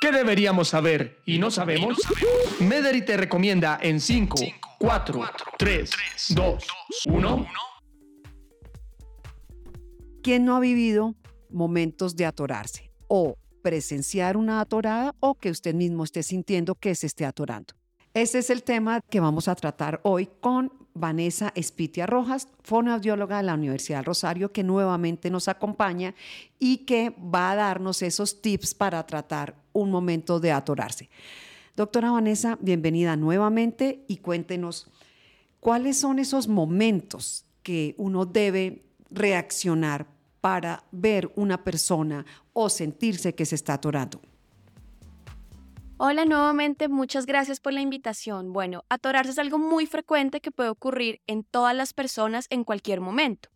¿Qué deberíamos saber y no sabemos? Mederi te recomienda en 5, 4, 3, 2, 1. ¿Quién no ha vivido momentos de atorarse o presenciar una atorada o que usted mismo esté sintiendo que se esté atorando? Ese es el tema que vamos a tratar hoy con Vanessa Espitia Rojas, fonoaudióloga de la Universidad Rosario, que nuevamente nos acompaña y que va a darnos esos tips para tratar un momento de atorarse. Doctora Vanessa, bienvenida nuevamente y cuéntenos cuáles son esos momentos que uno debe reaccionar para ver una persona o sentirse que se está atorando. Hola nuevamente, muchas gracias por la invitación. Bueno, atorarse es algo muy frecuente que puede ocurrir en todas las personas en cualquier momento.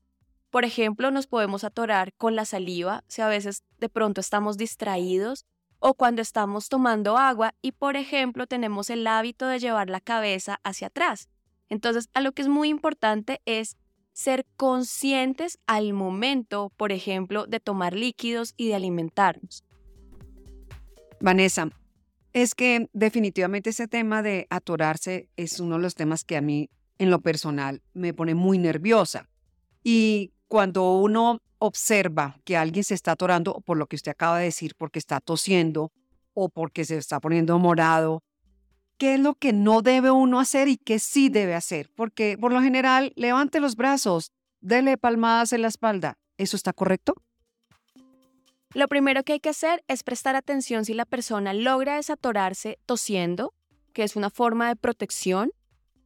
Por ejemplo, nos podemos atorar con la saliva si a veces de pronto estamos distraídos o cuando estamos tomando agua y, por ejemplo, tenemos el hábito de llevar la cabeza hacia atrás. Entonces, a lo que es muy importante es ser conscientes al momento, por ejemplo, de tomar líquidos y de alimentarnos. Vanessa, es que definitivamente ese tema de atorarse es uno de los temas que a mí, en lo personal, me pone muy nerviosa. Y cuando uno observa que alguien se está atorando, por lo que usted acaba de decir, porque está tosiendo o porque se está poniendo morado, ¿qué es lo que no debe uno hacer y qué sí debe hacer? Porque por lo general, levante los brazos, dele palmadas en la espalda. ¿Eso está correcto? Lo primero que hay que hacer es prestar atención si la persona logra desatorarse tosiendo, que es una forma de protección.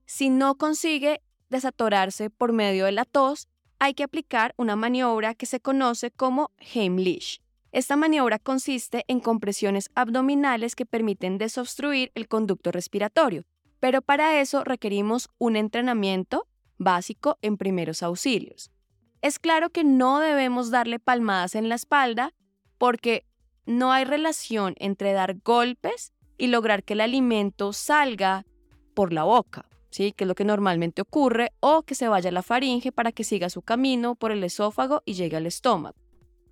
Si no consigue desatorarse por medio de la tos, hay que aplicar una maniobra que se conoce como Heimlich. Esta maniobra consiste en compresiones abdominales que permiten desobstruir el conducto respiratorio, pero para eso requerimos un entrenamiento básico en primeros auxilios. Es claro que no debemos darle palmadas en la espalda porque no hay relación entre dar golpes y lograr que el alimento salga por la boca, ¿sí? que es lo que normalmente ocurre, o que se vaya a la faringe para que siga su camino por el esófago y llegue al estómago.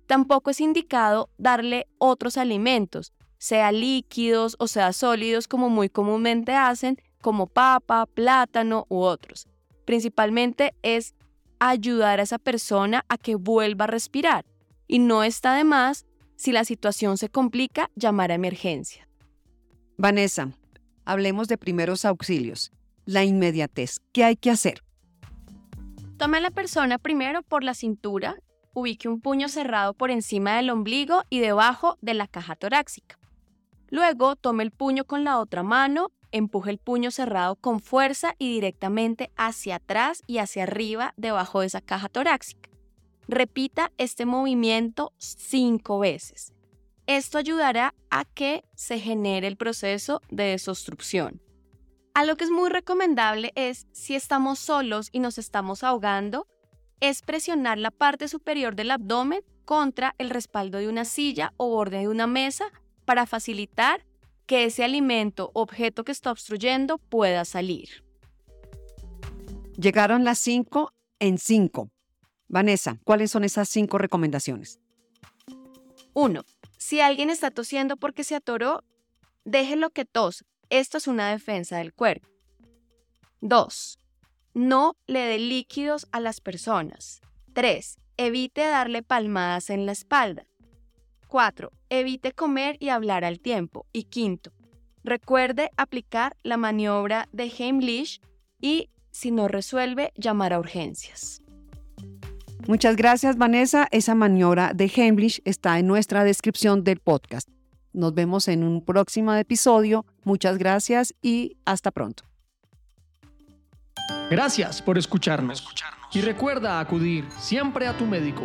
Tampoco es indicado darle otros alimentos, sea líquidos o sea sólidos como muy comúnmente hacen, como papa, plátano u otros. Principalmente es ayudar a esa persona a que vuelva a respirar. Y no está de más si la situación se complica, llamar a emergencia. Vanessa, hablemos de primeros auxilios. La inmediatez. ¿Qué hay que hacer? Tome a la persona primero por la cintura, ubique un puño cerrado por encima del ombligo y debajo de la caja torácica. Luego tome el puño con la otra mano, empuje el puño cerrado con fuerza y directamente hacia atrás y hacia arriba debajo de esa caja torácica. Repita este movimiento cinco veces. Esto ayudará a que se genere el proceso de desobstrucción. A lo que es muy recomendable es, si estamos solos y nos estamos ahogando, es presionar la parte superior del abdomen contra el respaldo de una silla o borde de una mesa para facilitar que ese alimento objeto que está obstruyendo pueda salir. Llegaron las cinco en cinco. Vanessa, ¿cuáles son esas cinco recomendaciones? 1. Si alguien está tosiendo porque se atoró, déjelo que tos. Esto es una defensa del cuerpo. 2. No le dé líquidos a las personas. 3. Evite darle palmadas en la espalda. 4. Evite comer y hablar al tiempo. Y quinto, recuerde aplicar la maniobra de Heimlich y, si no resuelve, llamar a urgencias. Muchas gracias, Vanessa. Esa maniobra de Heimlich está en nuestra descripción del podcast. Nos vemos en un próximo episodio. Muchas gracias y hasta pronto. Gracias por escucharnos. Y recuerda acudir siempre a tu médico.